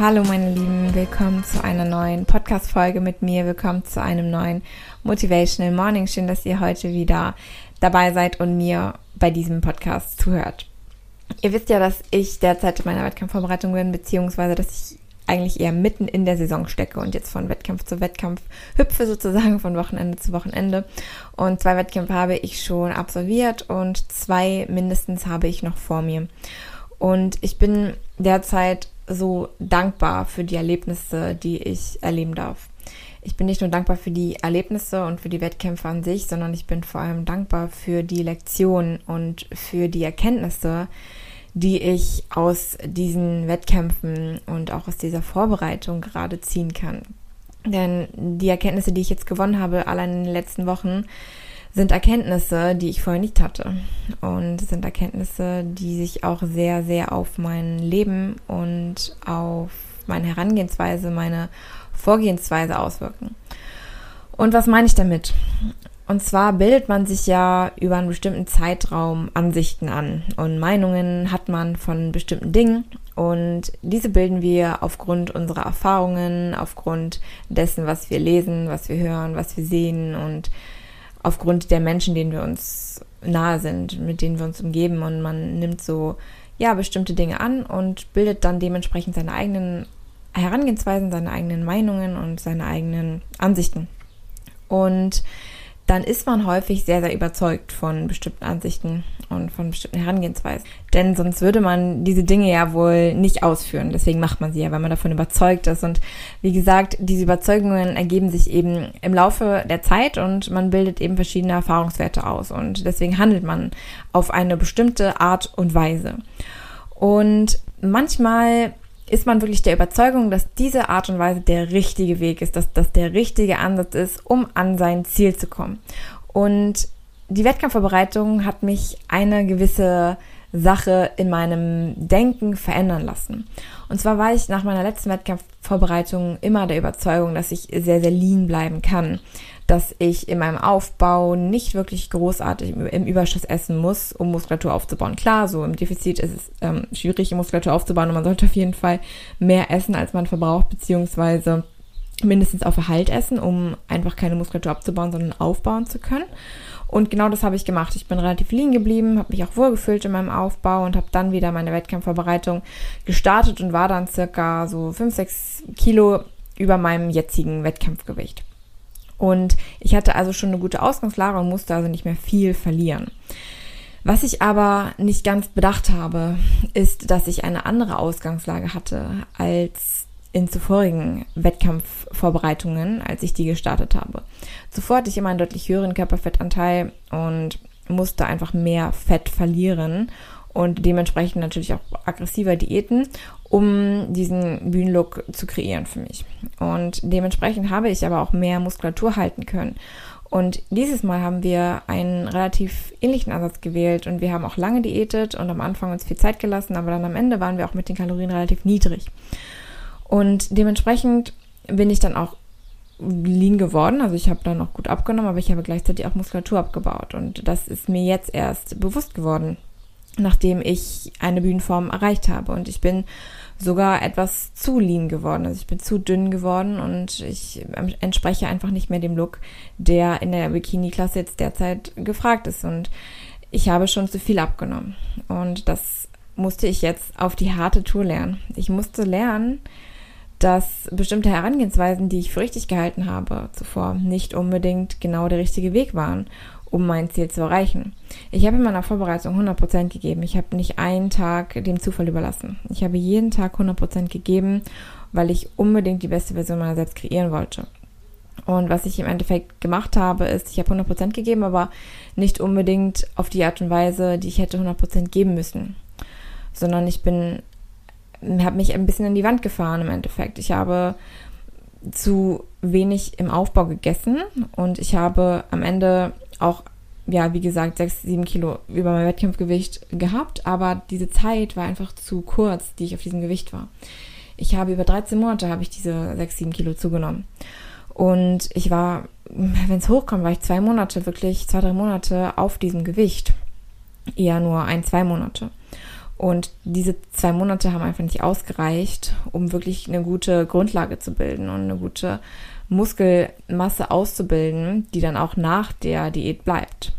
Hallo meine Lieben, willkommen zu einer neuen Podcast-Folge mit mir, willkommen zu einem neuen Motivational Morning. Schön, dass ihr heute wieder dabei seid und mir bei diesem Podcast zuhört. Ihr wisst ja, dass ich derzeit in meiner Wettkampfvorbereitung bin, beziehungsweise dass ich eigentlich eher mitten in der Saison stecke und jetzt von Wettkampf zu Wettkampf hüpfe sozusagen von Wochenende zu Wochenende. Und zwei Wettkämpfe habe ich schon absolviert und zwei mindestens habe ich noch vor mir. Und ich bin derzeit so dankbar für die Erlebnisse, die ich erleben darf. Ich bin nicht nur dankbar für die Erlebnisse und für die Wettkämpfe an sich, sondern ich bin vor allem dankbar für die Lektionen und für die Erkenntnisse, die ich aus diesen Wettkämpfen und auch aus dieser Vorbereitung gerade ziehen kann. Denn die Erkenntnisse, die ich jetzt gewonnen habe, allein in den letzten Wochen, sind Erkenntnisse, die ich vorher nicht hatte. Und sind Erkenntnisse, die sich auch sehr, sehr auf mein Leben und auf meine Herangehensweise, meine Vorgehensweise auswirken. Und was meine ich damit? Und zwar bildet man sich ja über einen bestimmten Zeitraum Ansichten an und Meinungen hat man von bestimmten Dingen und diese bilden wir aufgrund unserer Erfahrungen, aufgrund dessen, was wir lesen, was wir hören, was wir sehen und aufgrund der Menschen, denen wir uns nahe sind, mit denen wir uns umgeben und man nimmt so ja bestimmte Dinge an und bildet dann dementsprechend seine eigenen Herangehensweisen, seine eigenen Meinungen und seine eigenen Ansichten. Und dann ist man häufig sehr, sehr überzeugt von bestimmten Ansichten und von bestimmten Herangehensweisen. Denn sonst würde man diese Dinge ja wohl nicht ausführen. Deswegen macht man sie ja, weil man davon überzeugt ist. Und wie gesagt, diese Überzeugungen ergeben sich eben im Laufe der Zeit und man bildet eben verschiedene Erfahrungswerte aus. Und deswegen handelt man auf eine bestimmte Art und Weise. Und manchmal ist man wirklich der Überzeugung, dass diese Art und Weise der richtige Weg ist, dass das der richtige Ansatz ist, um an sein Ziel zu kommen. Und die Wettkampfvorbereitung hat mich eine gewisse Sache in meinem Denken verändern lassen. Und zwar war ich nach meiner letzten Wettkampfvorbereitung immer der Überzeugung, dass ich sehr, sehr lean bleiben kann dass ich in meinem Aufbau nicht wirklich großartig im Überschuss essen muss, um Muskulatur aufzubauen. Klar, so im Defizit ist es ähm, schwierig, Muskulatur aufzubauen und man sollte auf jeden Fall mehr essen, als man verbraucht, beziehungsweise mindestens auf Erhalt essen, um einfach keine Muskulatur abzubauen, sondern aufbauen zu können. Und genau das habe ich gemacht. Ich bin relativ lean geblieben, habe mich auch wohlgefühlt in meinem Aufbau und habe dann wieder meine Wettkampfvorbereitung gestartet und war dann circa so 5, 6 Kilo über meinem jetzigen Wettkampfgewicht. Und ich hatte also schon eine gute Ausgangslage und musste also nicht mehr viel verlieren. Was ich aber nicht ganz bedacht habe, ist, dass ich eine andere Ausgangslage hatte als in zuvorigen Wettkampfvorbereitungen, als ich die gestartet habe. Zuvor hatte ich immer einen deutlich höheren Körperfettanteil und musste einfach mehr Fett verlieren und dementsprechend natürlich auch aggressiver Diäten, um diesen Bühnenlook zu kreieren für mich. Und dementsprechend habe ich aber auch mehr Muskulatur halten können. Und dieses Mal haben wir einen relativ ähnlichen Ansatz gewählt und wir haben auch lange diätet und am Anfang uns viel Zeit gelassen, aber dann am Ende waren wir auch mit den Kalorien relativ niedrig. Und dementsprechend bin ich dann auch lean geworden, also ich habe dann noch gut abgenommen, aber ich habe gleichzeitig auch Muskulatur abgebaut und das ist mir jetzt erst bewusst geworden, nachdem ich eine Bühnenform erreicht habe. Und ich bin sogar etwas zu lean geworden. Also ich bin zu dünn geworden und ich entspreche einfach nicht mehr dem Look, der in der Bikini-Klasse jetzt derzeit gefragt ist. Und ich habe schon zu viel abgenommen. Und das musste ich jetzt auf die harte Tour lernen. Ich musste lernen, dass bestimmte Herangehensweisen, die ich für richtig gehalten habe zuvor, nicht unbedingt genau der richtige Weg waren um mein Ziel zu erreichen. Ich habe in meiner Vorbereitung 100% gegeben. Ich habe nicht einen Tag dem Zufall überlassen. Ich habe jeden Tag 100% gegeben, weil ich unbedingt die beste Version meiner selbst kreieren wollte. Und was ich im Endeffekt gemacht habe, ist, ich habe 100% gegeben, aber nicht unbedingt auf die Art und Weise, die ich hätte 100% geben müssen. Sondern ich bin habe mich ein bisschen in die Wand gefahren im Endeffekt. Ich habe zu wenig im Aufbau gegessen und ich habe am Ende auch, ja, wie gesagt, sechs, sieben Kilo über mein Wettkampfgewicht gehabt, aber diese Zeit war einfach zu kurz, die ich auf diesem Gewicht war. Ich habe über 13 Monate habe ich diese sechs, sieben Kilo zugenommen. Und ich war, wenn es hochkommt, war ich zwei Monate, wirklich zwei, drei Monate auf diesem Gewicht. Eher nur ein, zwei Monate. Und diese zwei Monate haben einfach nicht ausgereicht, um wirklich eine gute Grundlage zu bilden und eine gute Muskelmasse auszubilden, die dann auch nach der Diät bleibt.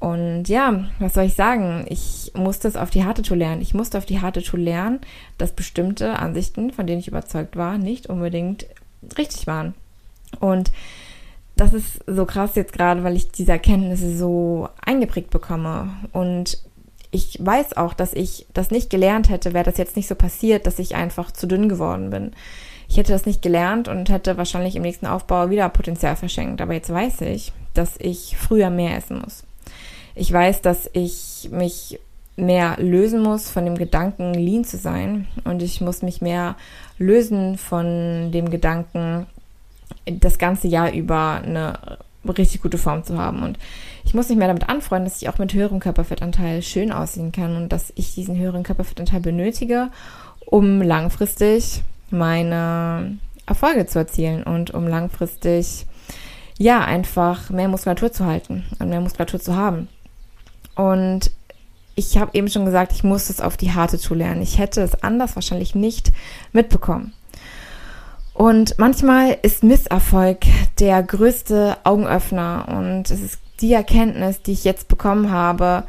Und ja, was soll ich sagen? Ich musste es auf die harte Tour lernen. Ich musste auf die harte Tour lernen, dass bestimmte Ansichten, von denen ich überzeugt war, nicht unbedingt richtig waren. Und das ist so krass jetzt gerade, weil ich diese Erkenntnisse so eingeprägt bekomme. Und ich weiß auch, dass ich das nicht gelernt hätte, wäre das jetzt nicht so passiert, dass ich einfach zu dünn geworden bin. Ich hätte das nicht gelernt und hätte wahrscheinlich im nächsten Aufbau wieder Potenzial verschenkt. Aber jetzt weiß ich, dass ich früher mehr essen muss. Ich weiß, dass ich mich mehr lösen muss von dem Gedanken, lean zu sein. Und ich muss mich mehr lösen von dem Gedanken, das ganze Jahr über eine richtig gute Form zu haben. Und ich muss mich mehr damit anfreunden, dass ich auch mit höherem Körperfettanteil schön aussehen kann und dass ich diesen höheren Körperfettanteil benötige, um langfristig meine Erfolge zu erzielen und um langfristig ja einfach mehr Muskulatur zu halten und mehr Muskulatur zu haben. Und ich habe eben schon gesagt, ich muss es auf die harte Tour lernen. Ich hätte es anders wahrscheinlich nicht mitbekommen. Und manchmal ist Misserfolg der größte Augenöffner und es ist die Erkenntnis, die ich jetzt bekommen habe,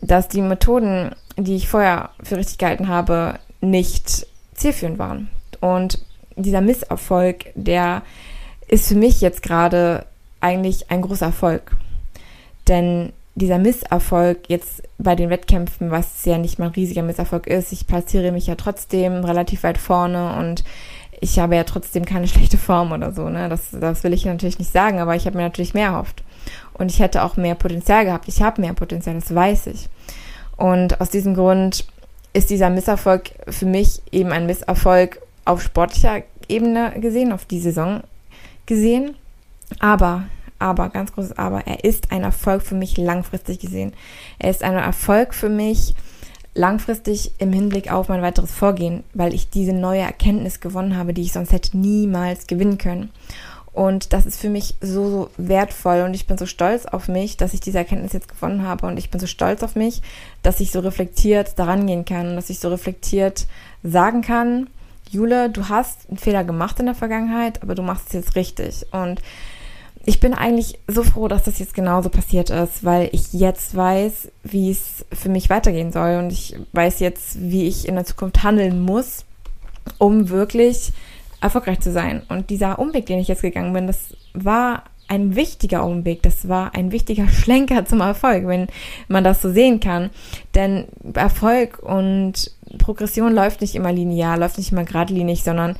dass die Methoden, die ich vorher für richtig gehalten habe, nicht zielführend waren. Und dieser Misserfolg, der ist für mich jetzt gerade eigentlich ein großer Erfolg. Denn dieser Misserfolg jetzt bei den Wettkämpfen, was ja nicht mal ein riesiger Misserfolg ist, ich platziere mich ja trotzdem relativ weit vorne und ich habe ja trotzdem keine schlechte Form oder so, ne? Das, das will ich natürlich nicht sagen, aber ich habe mir natürlich mehr erhofft. Und ich hätte auch mehr Potenzial gehabt. Ich habe mehr Potenzial, das weiß ich. Und aus diesem Grund ist dieser Misserfolg für mich eben ein Misserfolg auf sportlicher Ebene gesehen, auf die Saison gesehen. Aber, aber, ganz großes Aber, er ist ein Erfolg für mich langfristig gesehen. Er ist ein Erfolg für mich, langfristig im Hinblick auf mein weiteres Vorgehen, weil ich diese neue Erkenntnis gewonnen habe, die ich sonst hätte niemals gewinnen können. Und das ist für mich so, so wertvoll und ich bin so stolz auf mich, dass ich diese Erkenntnis jetzt gewonnen habe und ich bin so stolz auf mich, dass ich so reflektiert daran gehen kann und dass ich so reflektiert sagen kann, Jule, du hast einen Fehler gemacht in der Vergangenheit, aber du machst es jetzt richtig. Und ich bin eigentlich so froh, dass das jetzt genauso passiert ist, weil ich jetzt weiß, wie es für mich weitergehen soll und ich weiß jetzt, wie ich in der Zukunft handeln muss, um wirklich erfolgreich zu sein. Und dieser Umweg, den ich jetzt gegangen bin, das war ein wichtiger Umweg, das war ein wichtiger Schlenker zum Erfolg, wenn man das so sehen kann. Denn Erfolg und Progression läuft nicht immer linear, läuft nicht immer geradlinig, sondern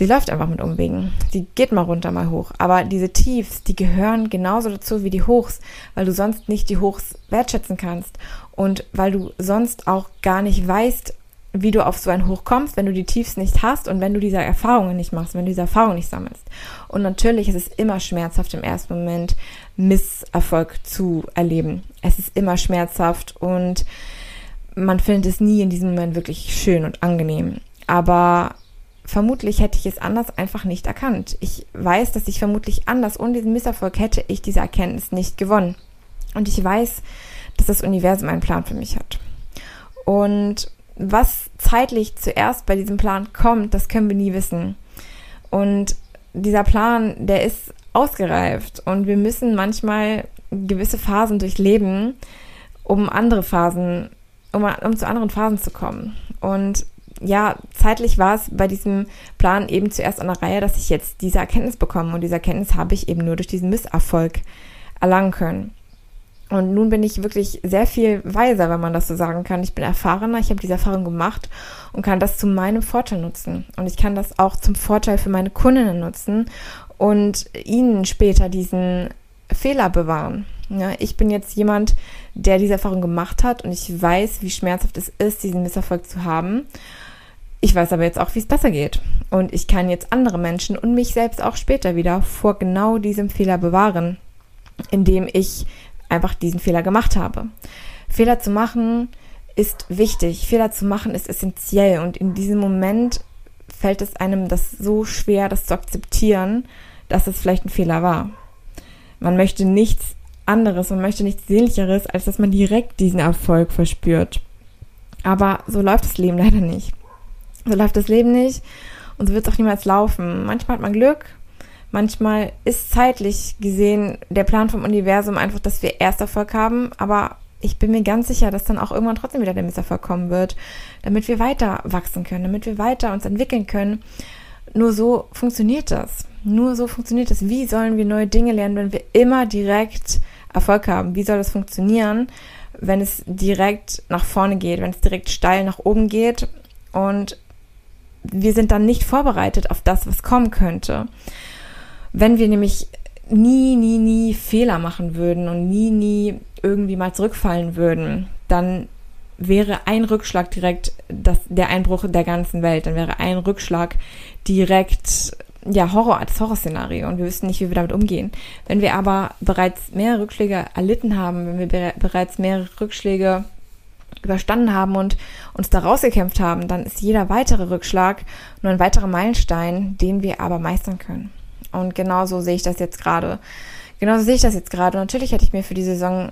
Sie läuft einfach mit Umwegen. Sie geht mal runter, mal hoch. Aber diese Tiefs, die gehören genauso dazu wie die Hochs, weil du sonst nicht die Hochs wertschätzen kannst und weil du sonst auch gar nicht weißt, wie du auf so ein Hoch kommst, wenn du die Tiefs nicht hast und wenn du diese Erfahrungen nicht machst, wenn du diese Erfahrungen nicht sammelst. Und natürlich ist es immer schmerzhaft im ersten Moment Misserfolg zu erleben. Es ist immer schmerzhaft und man findet es nie in diesem Moment wirklich schön und angenehm. Aber vermutlich hätte ich es anders einfach nicht erkannt. Ich weiß, dass ich vermutlich anders ohne diesen Misserfolg hätte ich diese Erkenntnis nicht gewonnen. Und ich weiß, dass das Universum einen Plan für mich hat. Und was zeitlich zuerst bei diesem Plan kommt, das können wir nie wissen. Und dieser Plan, der ist ausgereift und wir müssen manchmal gewisse Phasen durchleben, um andere Phasen, um, um zu anderen Phasen zu kommen. Und ja, zeitlich war es bei diesem Plan eben zuerst an der Reihe, dass ich jetzt diese Erkenntnis bekomme. Und diese Erkenntnis habe ich eben nur durch diesen Misserfolg erlangen können. Und nun bin ich wirklich sehr viel weiser, wenn man das so sagen kann. Ich bin erfahrener, ich habe diese Erfahrung gemacht und kann das zu meinem Vorteil nutzen. Und ich kann das auch zum Vorteil für meine Kundinnen nutzen und ihnen später diesen Fehler bewahren. Ja, ich bin jetzt jemand, der diese Erfahrung gemacht hat und ich weiß, wie schmerzhaft es ist, diesen Misserfolg zu haben Ich weiß aber jetzt auch, wie es besser geht. Und ich kann jetzt andere Menschen und mich selbst auch später wieder vor genau diesem Fehler bewahren, indem ich einfach diesen Fehler gemacht habe. Fehler zu machen ist wichtig. Fehler zu machen ist essentiell. Und in diesem Moment fällt es einem das so schwer, das zu akzeptieren, dass es vielleicht ein Fehler war. Man möchte nichts anderes, man möchte nichts Sehnlicheres, als dass man direkt diesen Erfolg verspürt. Aber so läuft das Leben leider nicht. So läuft das Leben nicht und so wird es auch niemals laufen. Manchmal hat man Glück, manchmal ist zeitlich gesehen der Plan vom Universum einfach, dass wir erst Erfolg haben, aber ich bin mir ganz sicher, dass dann auch irgendwann trotzdem wieder der Misserfolg kommen wird, damit wir weiter wachsen können, damit wir weiter uns entwickeln können. Nur so funktioniert das. Nur so funktioniert das. Wie sollen wir neue Dinge lernen, wenn wir immer direkt Erfolg haben? Wie soll das funktionieren, wenn es direkt nach vorne geht, wenn es direkt steil nach oben geht und wir sind dann nicht vorbereitet auf das, was kommen könnte? Wenn wir nämlich nie, nie, nie Fehler machen würden und nie, nie irgendwie mal zurückfallen würden, dann wäre ein Rückschlag direkt das, der Einbruch der ganzen Welt. Dann wäre ein Rückschlag direkt ja, Horror, das Horrorszenario und wir wüssten nicht, wie wir damit umgehen. Wenn wir aber bereits mehrere Rückschläge erlitten haben, wenn wir be bereits mehrere Rückschläge überstanden haben und uns da rausgekämpft haben, dann ist jeder weitere Rückschlag nur ein weiterer Meilenstein, den wir aber meistern können. Und genauso sehe ich das jetzt gerade. Genauso sehe ich das jetzt gerade. Natürlich hätte ich mir für die Saison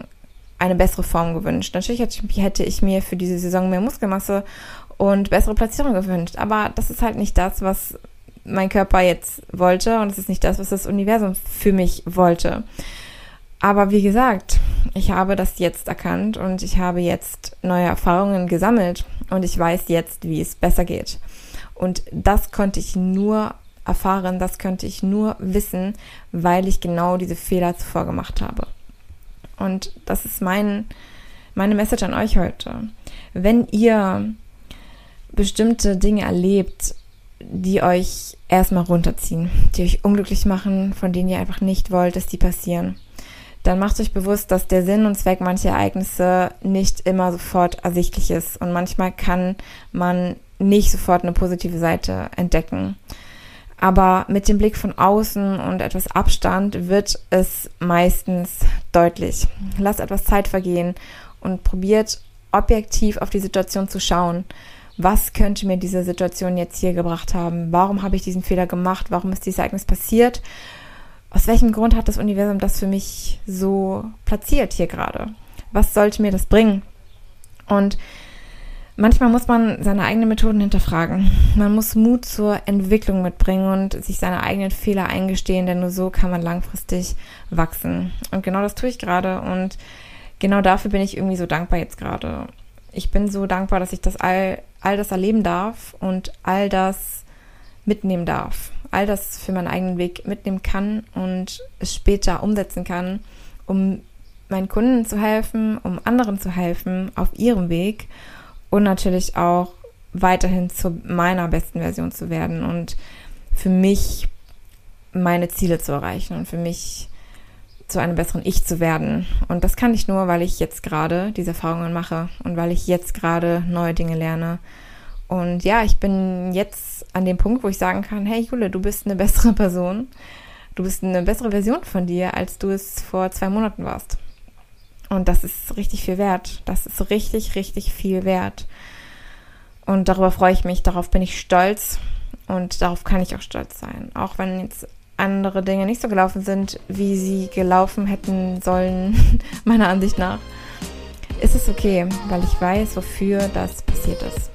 eine bessere Form gewünscht. Natürlich hätte ich mir für diese Saison mehr Muskelmasse und bessere Platzierung gewünscht. Aber das ist halt nicht das, was mein Körper jetzt wollte und es ist nicht das, was das Universum für mich wollte. Aber wie gesagt, ich habe das jetzt erkannt und ich habe jetzt neue Erfahrungen gesammelt und ich weiß jetzt, wie es besser geht. Und das konnte ich nur erfahren, das könnte ich nur wissen, weil ich genau diese Fehler zuvor gemacht habe. Und das ist mein, meine Message an euch heute. Wenn ihr bestimmte Dinge erlebt, die euch erstmal runterziehen, die euch unglücklich machen, von denen ihr einfach nicht wollt, dass die passieren, dann macht euch bewusst, dass der Sinn und Zweck mancher Ereignisse nicht immer sofort ersichtlich ist und manchmal kann man nicht sofort eine positive Seite entdecken. Aber mit dem Blick von außen und etwas Abstand wird es meistens deutlich. Lasst etwas Zeit vergehen und probiert objektiv auf die Situation zu schauen. Was könnte mir diese Situation jetzt hier gebracht haben? Warum habe ich diesen Fehler gemacht? Warum ist dieses Ereignis passiert? Aus welchem Grund hat das Universum das für mich so platziert hier gerade? Was sollte mir das bringen? Und manchmal muss man seine eigenen Methoden hinterfragen. Man muss Mut zur Entwicklung mitbringen und sich seine eigenen Fehler eingestehen, denn nur so kann man langfristig wachsen. Und genau das tue ich gerade und genau dafür bin ich irgendwie so dankbar jetzt gerade. Ich bin so dankbar, dass ich das all, all das erleben darf und all das mitnehmen darf. All das für meinen eigenen Weg mitnehmen kann und es später umsetzen kann, um meinen Kunden zu helfen, um anderen zu helfen auf ihrem Weg und natürlich auch weiterhin zu meiner besten Version zu werden und für mich meine Ziele zu erreichen und für mich zu einem besseren Ich zu werden. Und das kann ich nur, weil ich jetzt gerade diese Erfahrungen mache und weil ich jetzt gerade neue Dinge lerne. Und ja, ich bin jetzt an dem Punkt, wo ich sagen kann, hey Jule, du bist eine bessere Person. Du bist eine bessere Version von dir, als du es vor zwei Monaten warst. Und das ist richtig viel wert. Das ist richtig, richtig viel wert. Und darüber freue ich mich, darauf bin ich stolz und darauf kann ich auch stolz sein. Auch wenn jetzt andere Dinge nicht so gelaufen sind, wie sie gelaufen hätten sollen, meiner Ansicht nach, ist es okay, weil ich weiß, wofür das passiert ist.